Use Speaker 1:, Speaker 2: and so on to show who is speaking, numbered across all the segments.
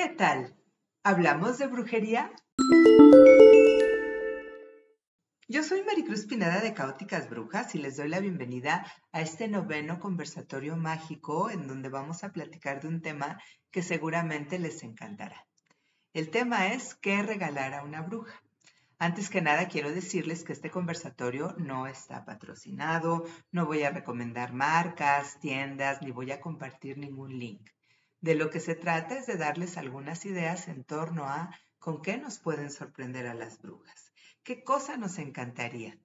Speaker 1: ¿Qué tal? ¿Hablamos de brujería? Yo soy Maricruz Pineda de Caóticas Brujas y les doy la bienvenida a este noveno conversatorio mágico en donde vamos a platicar de un tema que seguramente les encantará. El tema es ¿qué regalar a una bruja? Antes que nada, quiero decirles que este conversatorio no está patrocinado, no voy a recomendar marcas, tiendas, ni voy a compartir ningún link. De lo que se trata es de darles algunas ideas en torno a con qué nos pueden sorprender a las brujas, qué cosa nos encantaría,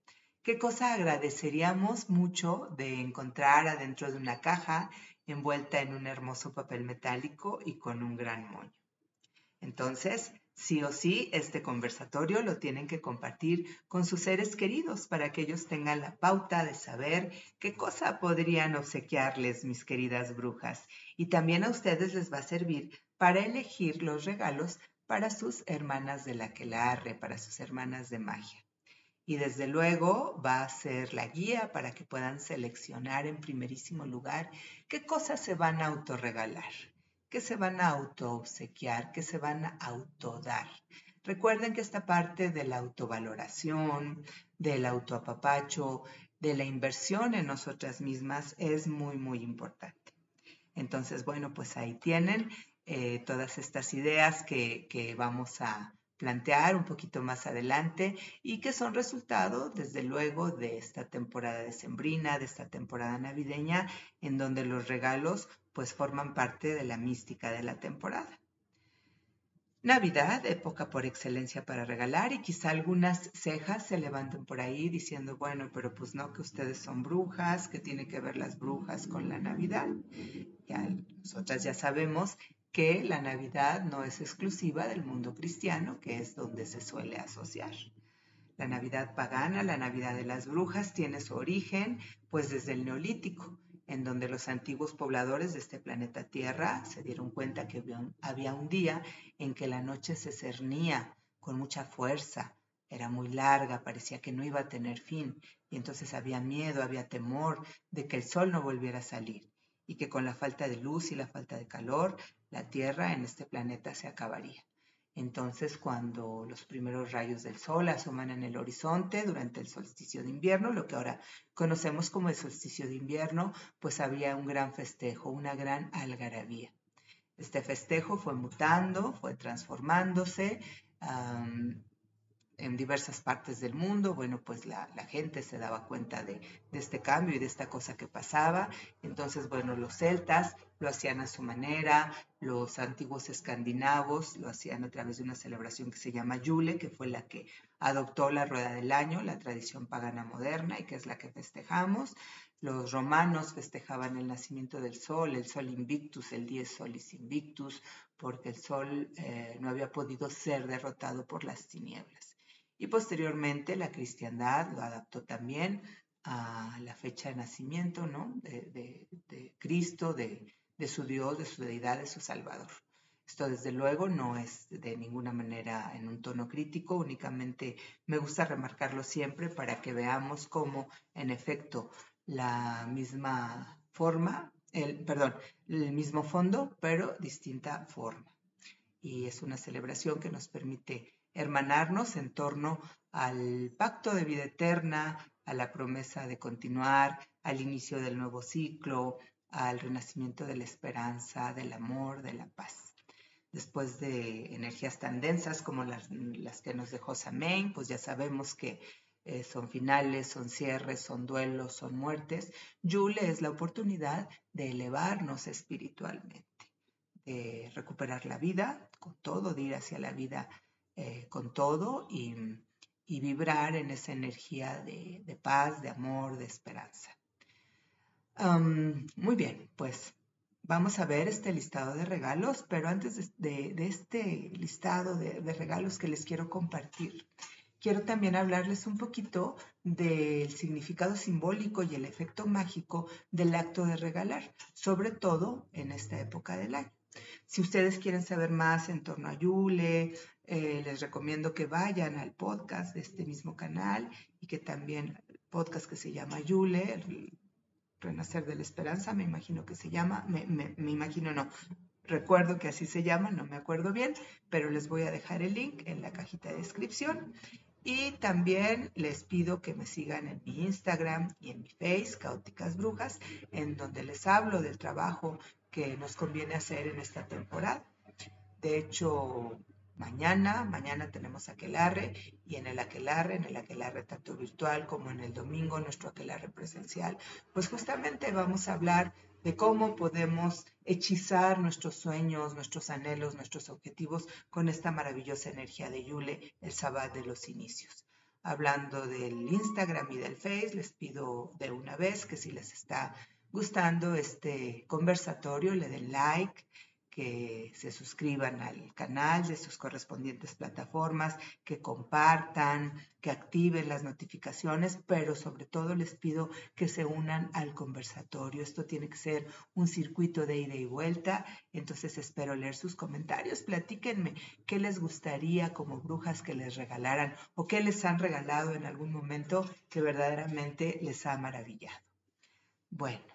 Speaker 1: qué cosa agradeceríamos mucho de encontrar adentro de una caja envuelta en un hermoso papel metálico y con un gran moño. Entonces, Sí o sí, este conversatorio lo tienen que compartir con sus seres queridos para que ellos tengan la pauta de saber qué cosa podrían obsequiarles mis queridas brujas. Y también a ustedes les va a servir para elegir los regalos para sus hermanas de la quelarre, para sus hermanas de magia. Y desde luego va a ser la guía para que puedan seleccionar en primerísimo lugar qué cosas se van a autorregalar que se van a auto-obsequiar, que se van a autodar. Recuerden que esta parte de la autovaloración, del autoapapacho, de la inversión en nosotras mismas es muy, muy importante. Entonces, bueno, pues ahí tienen eh, todas estas ideas que, que vamos a plantear un poquito más adelante y que son resultado, desde luego, de esta temporada decembrina, de esta temporada navideña, en donde los regalos pues forman parte de la mística de la temporada. Navidad, época por excelencia para regalar y quizá algunas cejas se levanten por ahí diciendo, bueno, pero pues no que ustedes son brujas, que tiene que ver las brujas con la Navidad. Ya nosotras ya sabemos que la Navidad no es exclusiva del mundo cristiano, que es donde se suele asociar. La Navidad pagana, la Navidad de las brujas, tiene su origen pues desde el Neolítico en donde los antiguos pobladores de este planeta Tierra se dieron cuenta que había un día en que la noche se cernía con mucha fuerza, era muy larga, parecía que no iba a tener fin, y entonces había miedo, había temor de que el sol no volviera a salir, y que con la falta de luz y la falta de calor, la Tierra en este planeta se acabaría. Entonces, cuando los primeros rayos del sol asoman en el horizonte durante el solsticio de invierno, lo que ahora conocemos como el solsticio de invierno, pues había un gran festejo, una gran algarabía. Este festejo fue mutando, fue transformándose en diversas partes del mundo. Bueno, pues la, gente se daba cuenta de, este cambio y de esta cosa que pasaba. Entonces, bueno, los celtas lo hacían a su manera, los antiguos escandinavos lo hacían a través de una celebración que se llama Yule, que fue la que adoptó la rueda del año, la tradición pagana moderna y que es la que festejamos. Los romanos festejaban el nacimiento del sol, el sol invictus, el dies solis invictus, porque el sol eh, no había podido ser derrotado por las tinieblas. Y posteriormente la cristiandad lo adaptó también a la fecha de nacimiento ¿no? de, de Cristo, de, de su Dios, de su deidad, de su Salvador. Esto desde luego no es de ninguna manera en un tono crítico, únicamente me gusta remarcarlo siempre para que veamos cómo en efecto la misma forma, el, perdón, el mismo fondo, pero distinta forma. Y es una celebración que nos permite hermanarnos en torno al pacto de vida eterna, a la promesa de continuar, al inicio del nuevo ciclo, al renacimiento de la esperanza, del amor, de la paz. Después de energías tan densas como las, que nos dejó Samhain, pues ya sabemos que eh, son finales, son cierres, son duelos, son muertes. Yule es la oportunidad de elevarnos espiritualmente, de recuperar la vida con todo, de ir hacia la vida eh, con todo y, vibrar en esa energía de paz, de amor, de esperanza muy bien, pues vamos a ver este listado de regalos, pero antes de, este listado de, regalos que les quiero compartir, quiero también hablarles un poquito del significado simbólico y el efecto mágico del acto de regalar, sobre todo en esta época del año. Si ustedes quieren saber más en torno a Yule, eh, les recomiendo que vayan al podcast de este mismo canal y que también podcast que se llama Yule, Renacer de la Esperanza, me imagino que se llama, me, imagino no, recuerdo que así se llama, no me acuerdo bien, pero les voy a dejar el link en la cajita de descripción. Y también les pido que me sigan en mi Instagram y en mi Face, Caóticas Brujas, en donde les hablo del trabajo que nos conviene hacer en esta temporada. De hecho, mañana, mañana tenemos aquelarre y en el aquelarre, en el aquelarre tanto virtual como en el domingo, nuestro aquelarre presencial, pues justamente vamos a hablar de cómo podemos hechizar nuestros sueños, nuestros anhelos, nuestros objetivos con esta maravillosa energía de Yule, el Sabbat de los inicios. Hablando del Instagram y del Face, les pido de una vez que si les está gustando este conversatorio, le den like, que se suscriban al canal de sus correspondientes plataformas, que compartan, que activen las notificaciones, pero sobre todo les pido que se unan al conversatorio. Esto tiene que ser un circuito de ida y vuelta, entonces espero leer sus comentarios. Platíquenme qué les gustaría como brujas que les regalaran o qué les han regalado en algún momento que verdaderamente les ha maravillado. Bueno,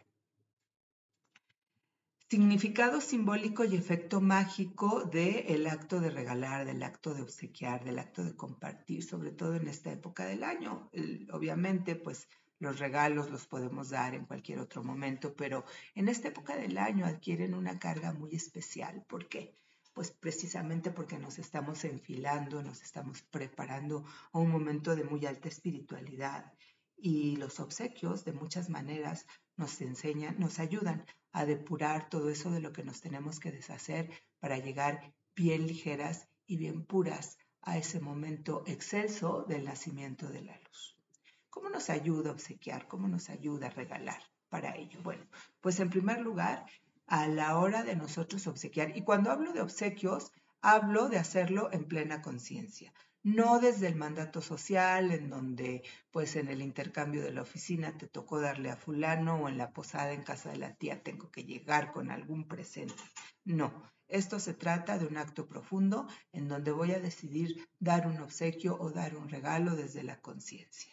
Speaker 1: significado simbólico y efecto mágico del acto de regalar, del acto de obsequiar, del acto de compartir, sobre todo en esta época del año. obviamente, pues los regalos los podemos dar en cualquier otro momento, pero en esta época del año adquieren una carga muy especial. ¿Por qué? Pues precisamente porque nos estamos enfilando, nos estamos preparando a un momento de muy alta espiritualidad y los obsequios de muchas maneras nos enseñan, nos ayudan a depurar todo eso de lo que nos tenemos que deshacer para llegar bien ligeras y bien puras a ese momento excelso del nacimiento de la luz. ¿Cómo nos ayuda a obsequiar? ¿Cómo nos ayuda a regalar para ello? Bueno, pues en primer lugar, a la hora de nosotros obsequiar, y cuando hablo de obsequios, hablo de hacerlo en plena conciencia no desde el mandato social, en donde pues en el intercambio de la oficina te tocó darle a fulano o en la posada en casa de la tía tengo que llegar con algún presente. No, esto se trata de un acto profundo en donde voy a decidir dar un obsequio o dar un regalo desde la conciencia.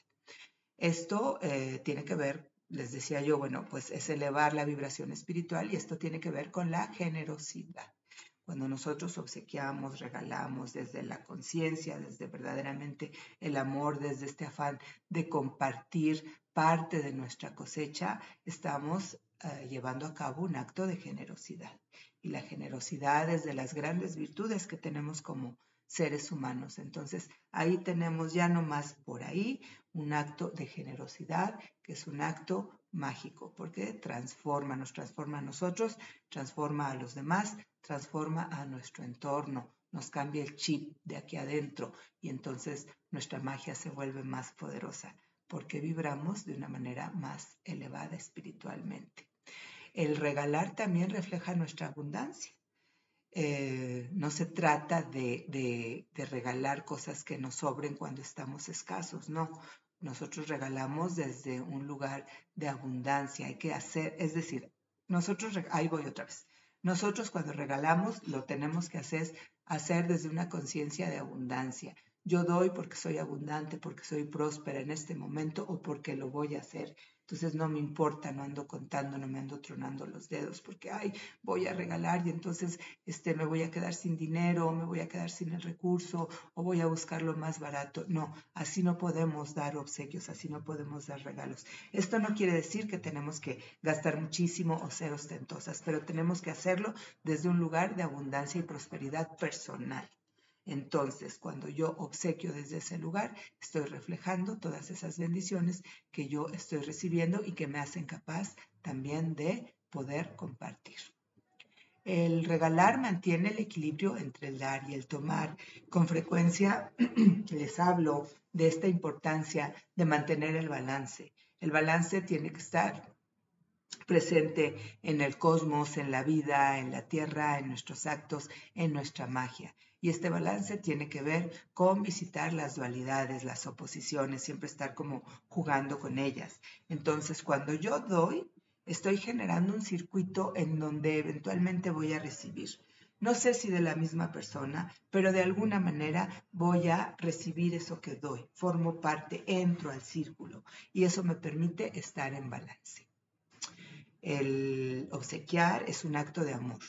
Speaker 1: Esto eh, tiene que ver, les decía yo, bueno, pues es elevar la vibración espiritual y esto tiene que ver con la generosidad. Cuando nosotros obsequiamos, regalamos desde la conciencia, desde verdaderamente el amor, desde este afán de compartir parte de nuestra cosecha, estamos eh, llevando a cabo un acto de generosidad. Y la generosidad es de las grandes virtudes que tenemos como seres humanos. Entonces, ahí tenemos ya no más por ahí un acto de generosidad, que es un acto mágico, porque transforma, nos transforma a nosotros, transforma a los demás, transforma a nuestro entorno, nos cambia el chip de aquí adentro y entonces nuestra magia se vuelve más poderosa, porque vibramos de una manera más elevada espiritualmente. El regalar también refleja nuestra abundancia. Eh, no se trata de, de, regalar cosas que nos sobren cuando estamos escasos, no. Nosotros regalamos desde un lugar de abundancia. Hay que hacer, es decir, nosotros, ahí voy otra vez. Nosotros cuando regalamos lo tenemos que hacer, hacer desde una conciencia de abundancia. Yo doy porque soy abundante, porque soy próspera en este momento o porque lo voy a hacer. Entonces no me importa, no ando contando, no me ando tronando los dedos porque, ay, voy a regalar y entonces este, me voy a quedar sin dinero, me voy a quedar sin el recurso o voy a buscar lo más barato. No, así no podemos dar obsequios, así no podemos dar regalos. Esto no quiere decir que tenemos que gastar muchísimo o ser ostentosas, pero tenemos que hacerlo desde un lugar de abundancia y prosperidad personal. Entonces, cuando yo obsequio desde ese lugar, estoy reflejando todas esas bendiciones que yo estoy recibiendo y que me hacen capaz también de poder compartir. El regalar mantiene el equilibrio entre el dar y el tomar. Con frecuencia les hablo de esta importancia de mantener el balance. El balance tiene que estar presente en el cosmos, en la vida, en la tierra, en nuestros actos, en nuestra magia. Y este balance tiene que ver con visitar las dualidades, las oposiciones, siempre estar como jugando con ellas. Entonces, cuando yo doy, estoy generando un circuito en donde eventualmente voy a recibir. No sé si de la misma persona, pero de alguna manera voy a recibir eso que doy. Formo parte, entro al círculo y eso me permite estar en balance. El obsequiar es un acto de amor.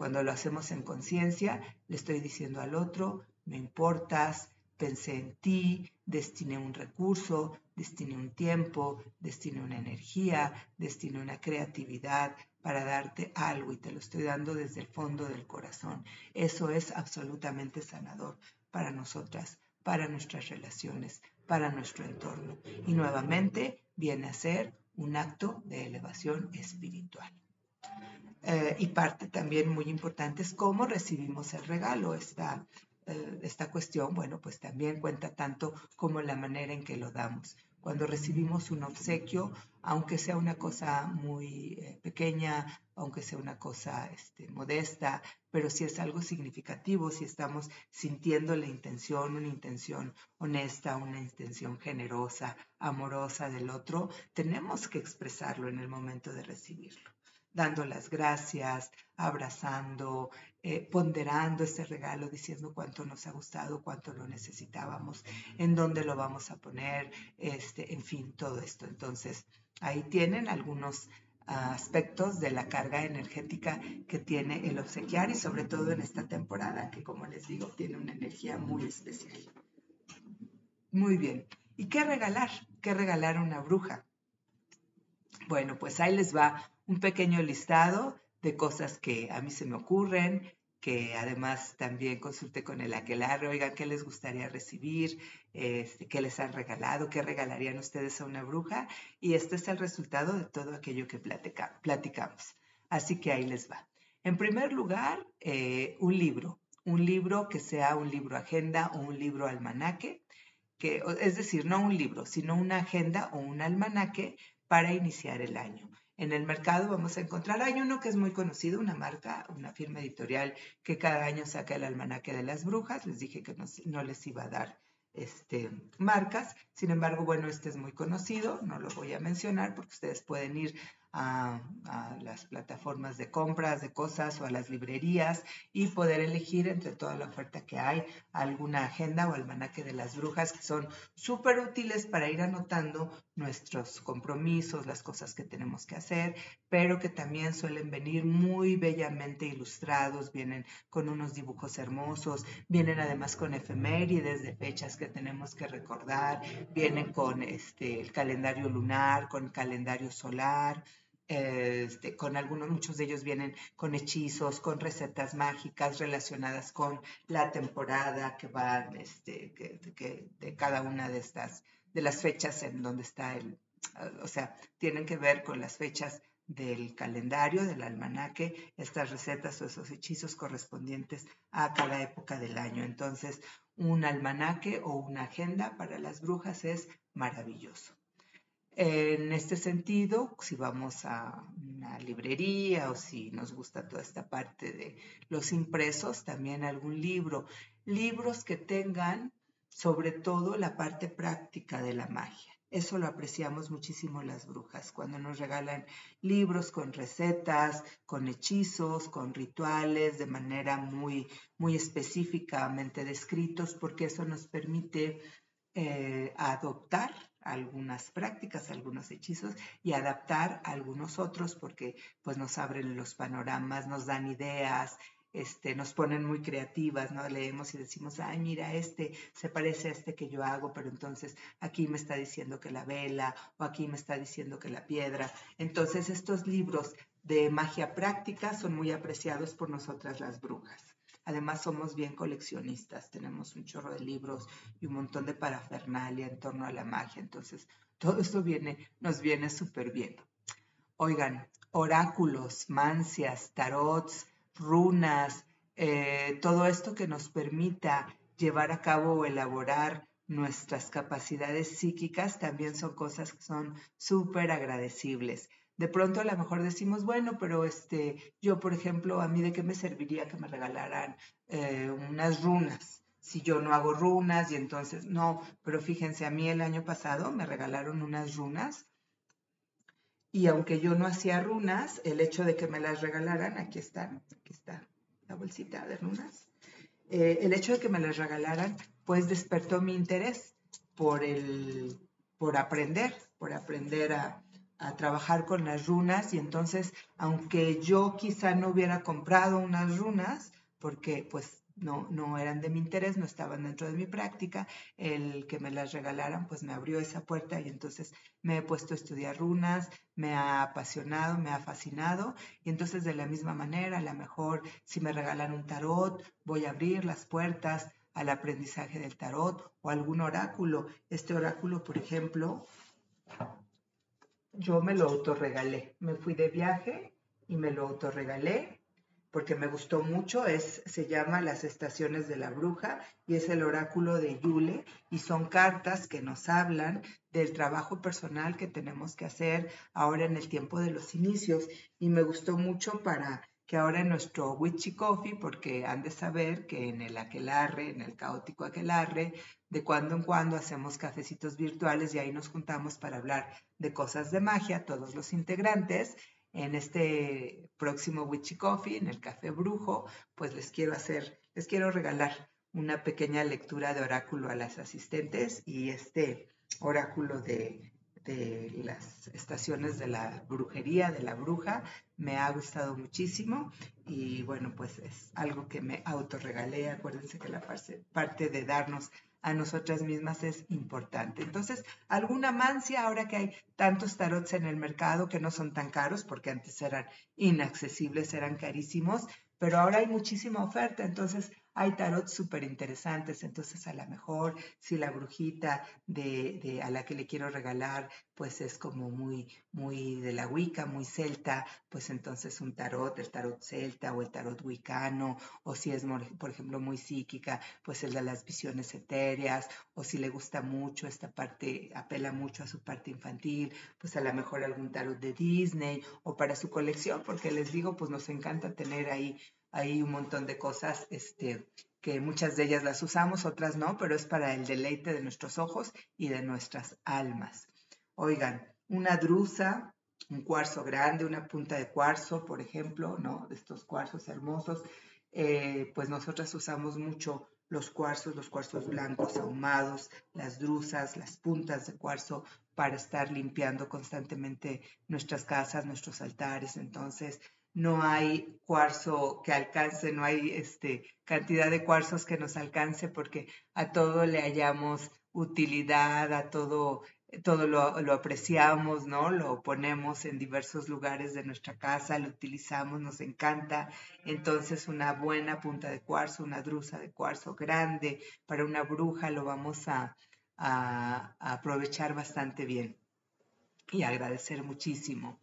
Speaker 1: Cuando lo hacemos en conciencia, le estoy diciendo al otro, me importas, pensé en ti, destiné un recurso, destiné un tiempo, destiné una energía, destiné una creatividad para darte algo y te lo estoy dando desde el fondo del corazón. Eso es absolutamente sanador para nosotras, para nuestras relaciones, para nuestro entorno. Y nuevamente viene a ser un acto de elevación espiritual. Eh, y parte también muy importante es cómo recibimos el regalo. Esta, eh, esta cuestión, bueno, pues también cuenta tanto como la manera en que lo damos. Cuando recibimos un obsequio, aunque sea una cosa muy eh, pequeña, aunque sea una cosa este, modesta, pero si es algo significativo, si estamos sintiendo la intención, una intención honesta, una intención generosa, amorosa del otro, tenemos que expresarlo en el momento de recibirlo dando las gracias, abrazando, eh, ponderando este regalo, diciendo cuánto nos ha gustado, cuánto lo necesitábamos, en dónde lo vamos a poner, este, en fin, todo esto. Entonces, ahí tienen algunos aspectos de la carga energética que tiene el obsequiar y sobre todo en esta temporada que como les digo tiene una energía muy especial. Muy bien. ¿Y qué regalar? ¿Qué regalar una bruja? Bueno, pues ahí les va un pequeño listado de cosas que a mí se me ocurren, que además también consulte con el aquelarre, oigan, ¿qué les gustaría recibir? Este, ¿Qué les han regalado? ¿Qué regalarían ustedes a una bruja? Y este es el resultado de todo aquello que platicamos. Así que ahí les va. En primer lugar, eh, un libro. Un libro que sea un libro agenda o un libro almanaque, que, es decir, no un libro, sino una agenda o un almanaque para iniciar el año en el mercado vamos a encontrar, hay uno que es muy conocido, una marca, una firma editorial que cada año saca el almanaque de las brujas, les dije que no, les iba a dar este, marcas, sin embargo, bueno, este es muy conocido, no lo voy a mencionar porque ustedes pueden ir a, las plataformas de compras de cosas o a las librerías y poder elegir entre toda la oferta que hay alguna agenda o almanaque de las brujas que son súper útiles para ir anotando nuestros compromisos, las cosas que tenemos que hacer, pero que también suelen venir muy bellamente ilustrados, vienen con unos dibujos hermosos, vienen además con efemérides de fechas que tenemos que recordar, vienen con este, el calendario lunar, con el calendario solar, este, con algunos, muchos de ellos vienen con hechizos, con recetas mágicas relacionadas con la temporada que van, este, de cada una de estas, de las fechas en donde está el, o sea, tienen que ver con las fechas del calendario, del almanaque, estas recetas o esos hechizos correspondientes a cada época del año. Entonces, un almanaque o una agenda para las brujas es maravilloso. En este sentido, si vamos a una librería o si nos gusta toda esta parte de los impresos, también algún libro. Libros que tengan sobre todo la parte práctica de la magia. Eso lo apreciamos muchísimo las brujas, cuando nos regalan libros con recetas, con hechizos, con rituales, de manera muy, muy específicamente descritos, porque eso nos permite eh, adoptar algunas prácticas, algunos hechizos y adaptar algunos otros porque pues nos abren los panoramas, nos dan ideas, este, nos ponen muy creativas, ¿no? Leemos y decimos, ay, mira, este se parece a este que yo hago, pero entonces aquí me está diciendo que la vela o aquí me está diciendo que la piedra. Entonces estos libros de magia práctica son muy apreciados por nosotras las brujas. Además somos bien coleccionistas, tenemos un chorro de libros y un montón de parafernalia en torno a la magia, entonces todo esto viene, nos viene súper bien. Oigan, oráculos, mancias, tarots, runas, eh, todo esto que nos permita llevar a cabo o elaborar nuestras capacidades psíquicas también son cosas que son súper agradecibles de pronto a lo mejor decimos, bueno, pero este, yo, por ejemplo, a mí de qué me serviría que me regalaran eh, unas runas si yo no hago runas y entonces no, pero fíjense, a mí el año pasado me regalaron unas runas y aunque yo no hacía runas, el hecho de que me las regalaran, aquí están, aquí está la bolsita de runas, eh, el hecho de que me las regalaran, pues despertó mi interés por el, por aprender, por aprender a, a trabajar con las runas y entonces, aunque yo quizá no hubiera comprado unas runas, porque pues no, no eran de mi interés, no estaban dentro de mi práctica, el que me las regalaran pues me abrió esa puerta y entonces me he puesto a estudiar runas, me ha apasionado, me ha fascinado y entonces de la misma manera, a lo mejor si me regalan un tarot, voy a abrir las puertas al aprendizaje del tarot o algún oráculo. Este oráculo, por ejemplo, yo me lo autorregalé. Me fui de viaje y me lo autorregalé porque me gustó mucho. Es, se llama Las Estaciones de la Bruja y es el oráculo de Yule y son cartas que nos hablan del trabajo personal que tenemos que hacer ahora en el tiempo de los inicios y me gustó mucho para que ahora en nuestro Witchy Coffee, porque han de saber que en el aquelarre, en el caótico aquelarre, de cuando en cuando hacemos cafecitos virtuales y ahí nos juntamos para hablar de cosas de magia, todos los integrantes. En este próximo Witchy Coffee, en el Café Brujo, pues les quiero hacer, les quiero regalar una pequeña lectura de oráculo a las asistentes y este oráculo de de las estaciones de la brujería, de la bruja, me ha gustado muchísimo y bueno, pues es algo que me autorregalé. Acuérdense que la parte, de darnos a nosotras mismas es importante. Entonces, alguna mancia ahora que hay tantos tarots en el mercado que no son tan caros, porque antes eran inaccesibles, eran carísimos, pero ahora hay muchísima oferta, entonces hay tarot súper interesantes, entonces a lo mejor si la brujita de, a la que le quiero regalar pues es como muy, muy de la Wicca, muy celta, pues entonces un tarot, el tarot celta o el tarot wicano, o si es por ejemplo muy psíquica, pues el de las visiones etéreas, o si le gusta mucho esta parte, apela mucho a su parte infantil, pues a lo mejor algún tarot de Disney o para su colección, porque les digo, pues nos encanta tener ahí hay un montón de cosas este, que muchas de ellas las usamos, otras no, pero es para el deleite de nuestros ojos y de nuestras almas. Oigan, una drusa, un cuarzo grande, una punta de cuarzo, por ejemplo, ¿no? De estos cuarzos hermosos, eh, pues nosotras usamos mucho los cuarzos, los cuarzos blancos ahumados, las drusas, las puntas de cuarzo para estar limpiando constantemente nuestras casas, nuestros altares. Entonces, no hay cuarzo que alcance, no hay este, cantidad de cuarzos que nos alcance porque a todo le hallamos utilidad, a todo, todo lo, lo, apreciamos, ¿no? Lo ponemos en diversos lugares de nuestra casa, lo utilizamos, nos encanta. Entonces una buena punta de cuarzo, una drusa de cuarzo grande para una bruja lo vamos a, a aprovechar bastante bien y agradecer muchísimo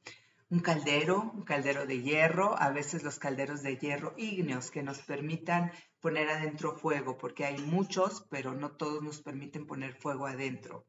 Speaker 1: un caldero, un caldero de hierro, a veces los calderos de hierro ígneos que nos permitan poner adentro fuego, porque hay muchos, pero no todos nos permiten poner fuego adentro.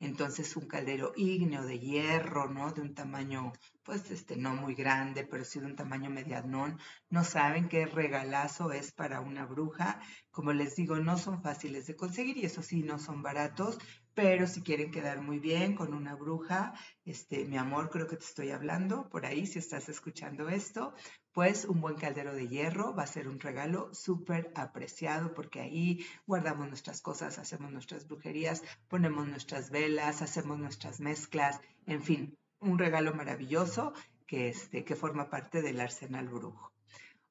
Speaker 1: Entonces un caldero ígneo de hierro, ¿no? De un tamaño, pues este, no muy grande, pero sí de un tamaño medianón. No saben qué regalazo es para una bruja. Como les digo, no son fáciles de conseguir y eso sí, no son baratos, pero si quieren quedar muy bien con una bruja, este, mi amor, creo que te estoy hablando por ahí, si estás escuchando esto, pues un buen caldero de hierro va a ser un regalo súper apreciado porque ahí guardamos nuestras cosas, hacemos nuestras brujerías, ponemos nuestras velas, hacemos nuestras mezclas, en fin, un regalo maravilloso que, este, que forma parte del arsenal brujo.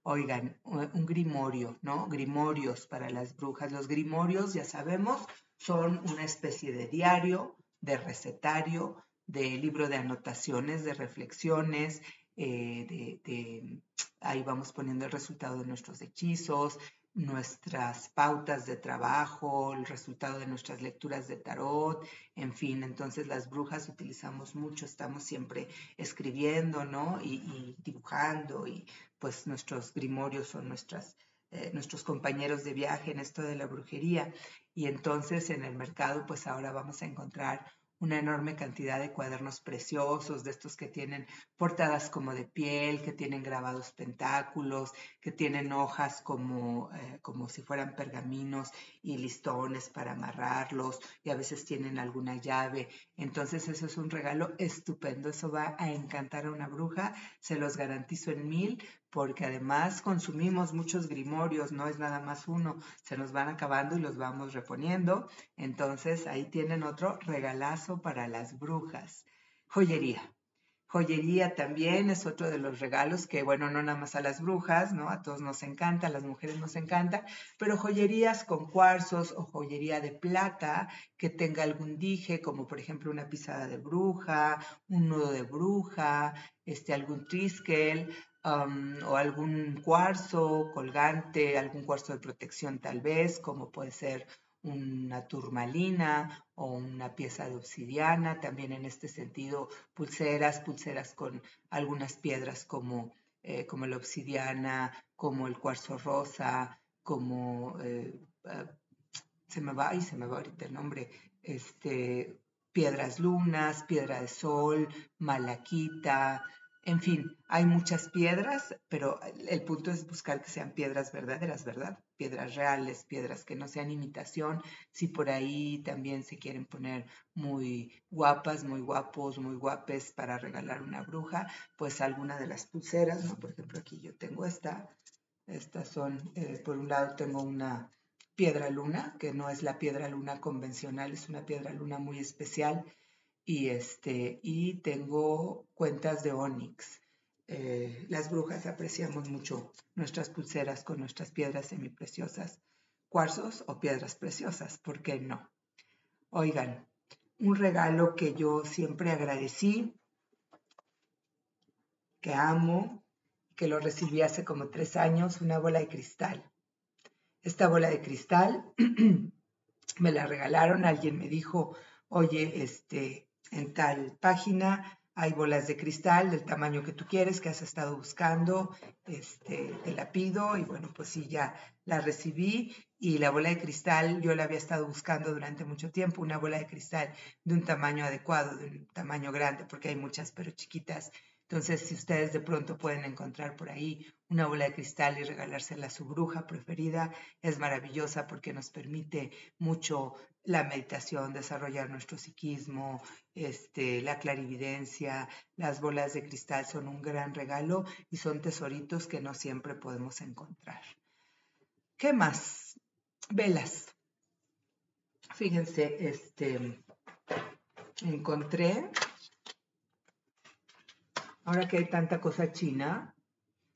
Speaker 1: Oigan, un grimorio, ¿no? Grimorios para las brujas. Los grimorios, ya sabemos, son una especie de diario, de recetario, de libro de anotaciones, de reflexiones, eh, de, ahí vamos poniendo el resultado de nuestros hechizos, nuestras pautas de trabajo, el resultado de nuestras lecturas de tarot, en fin, entonces las brujas utilizamos mucho, estamos siempre escribiendo, ¿no? Y, dibujando y pues nuestros grimorios son nuestras eh, nuestros compañeros de viaje en esto de la brujería. Y entonces en el mercado, pues ahora vamos a encontrar una enorme cantidad de cuadernos preciosos, de estos que tienen portadas como de piel, que tienen grabados pentáculos, que tienen hojas como, eh, como si fueran pergaminos y listones para amarrarlos, y a veces tienen alguna llave. Entonces eso es un regalo estupendo, eso va a encantar a una bruja, se los garantizo en mil, porque además consumimos muchos grimorios, no es nada más uno, se nos van acabando y los vamos reponiendo. Entonces ahí tienen otro regalazo para las brujas. Joyería. Joyería también es otro de los regalos que, bueno, no nada más a las brujas, ¿no? A todos nos encanta, a las mujeres nos encanta, pero joyerías con cuarzos o joyería de plata que tenga algún dije, como por ejemplo una pisada de bruja, un nudo de bruja, este, algún triskel, o algún cuarzo colgante, algún cuarzo de protección tal vez, como puede ser una turmalina o una pieza de obsidiana, también en este sentido pulseras, pulseras con algunas piedras como, eh, como la obsidiana, como el cuarzo rosa, como eh, ah, se me va, y se me va ahorita el nombre, este, piedras lunas, piedra de sol, malaquita, en fin, hay muchas piedras, pero el punto es buscar que sean piedras verdaderas, ¿verdad? Piedras reales, piedras que no sean imitación. Si por ahí también se quieren poner muy guapas, muy guapos, muy guapes para regalar una bruja, pues alguna de las pulseras, ¿no? Por ejemplo, aquí yo tengo esta. Estas son, eh, por un lado tengo una piedra luna, que no es la piedra luna convencional, es una piedra luna muy especial y, este, y tengo cuentas de Onyx. Eh, las brujas apreciamos mucho nuestras pulseras con nuestras piedras semipreciosas, cuarzos o piedras preciosas, ¿por qué no? Oigan, un regalo que yo siempre agradecí, que amo, que lo recibí hace como tres años, una bola de cristal. Esta bola de cristal me la regalaron, alguien me dijo, oye, este, en tal página. Hay bolas de cristal del tamaño que tú quieres, que has estado buscando, este, te la pido. Y bueno, pues sí, ya la recibí. Y la bola de cristal yo la había estado buscando durante mucho tiempo, una bola de cristal de un tamaño adecuado, de un tamaño grande, porque hay muchas pero chiquitas entonces, si ustedes de pronto pueden encontrar por ahí una bola de cristal y regalársela a su bruja preferida, es maravillosa porque nos permite mucho la meditación, desarrollar nuestro psiquismo, este, la clarividencia. Las bolas de cristal son un gran regalo y son tesoritos que no siempre podemos encontrar. ¿Qué más? Velas. Fíjense, este, encontré ahora que hay tanta cosa china,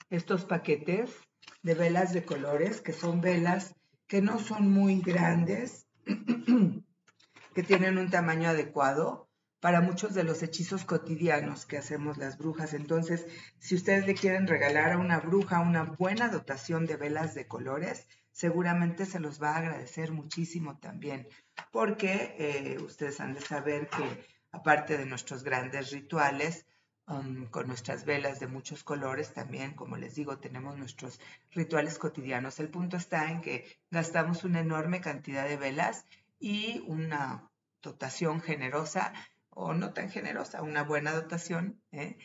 Speaker 1: estos paquetes de velas de colores, que son velas que no son muy grandes, que tienen un tamaño adecuado para muchos de los hechizos cotidianos que hacemos las brujas. Entonces, si ustedes le quieren regalar a una bruja una buena dotación de velas de colores, seguramente se los va a agradecer muchísimo también, porque eh, ustedes han de saber que aparte de nuestros grandes rituales, Con nuestras velas de muchos colores también, como les digo, tenemos nuestros rituales cotidianos. El punto está en que gastamos una enorme cantidad de velas y una dotación generosa o no tan generosa, una buena dotación, ¿eh?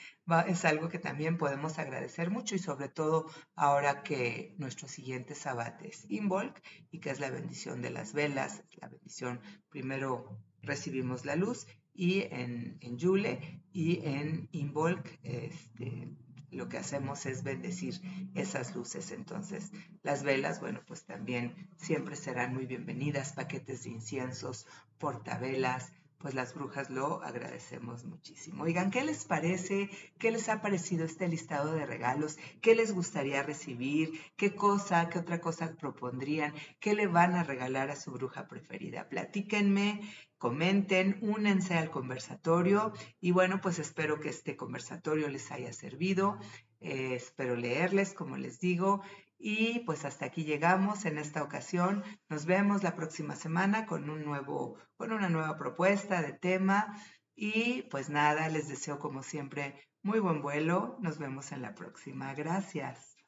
Speaker 1: es algo que también podemos agradecer mucho y sobre todo ahora que nuestro siguiente sabat es Involk y que es la bendición de las velas, la bendición, primero recibimos la luz y en, en Yule y en Involk este, lo que hacemos es bendecir esas luces. Entonces, las velas, bueno, pues también siempre serán muy bienvenidas, paquetes de inciensos, portavelas, pues las brujas lo agradecemos muchísimo. Oigan, ¿qué les parece? ¿Qué les ha parecido este listado de regalos? ¿Qué les gustaría recibir? ¿Qué cosa, qué otra cosa propondrían? ¿Qué le van a regalar a su bruja preferida? Platíquenme, comenten, únense al conversatorio y bueno, pues espero que este conversatorio les haya servido. Eh, espero leerles, como les digo, y pues hasta aquí llegamos en esta ocasión. Nos vemos la próxima semana con un nuevo, con una nueva propuesta de tema. Y pues nada, les deseo como siempre muy buen vuelo. Nos vemos en la próxima. Gracias.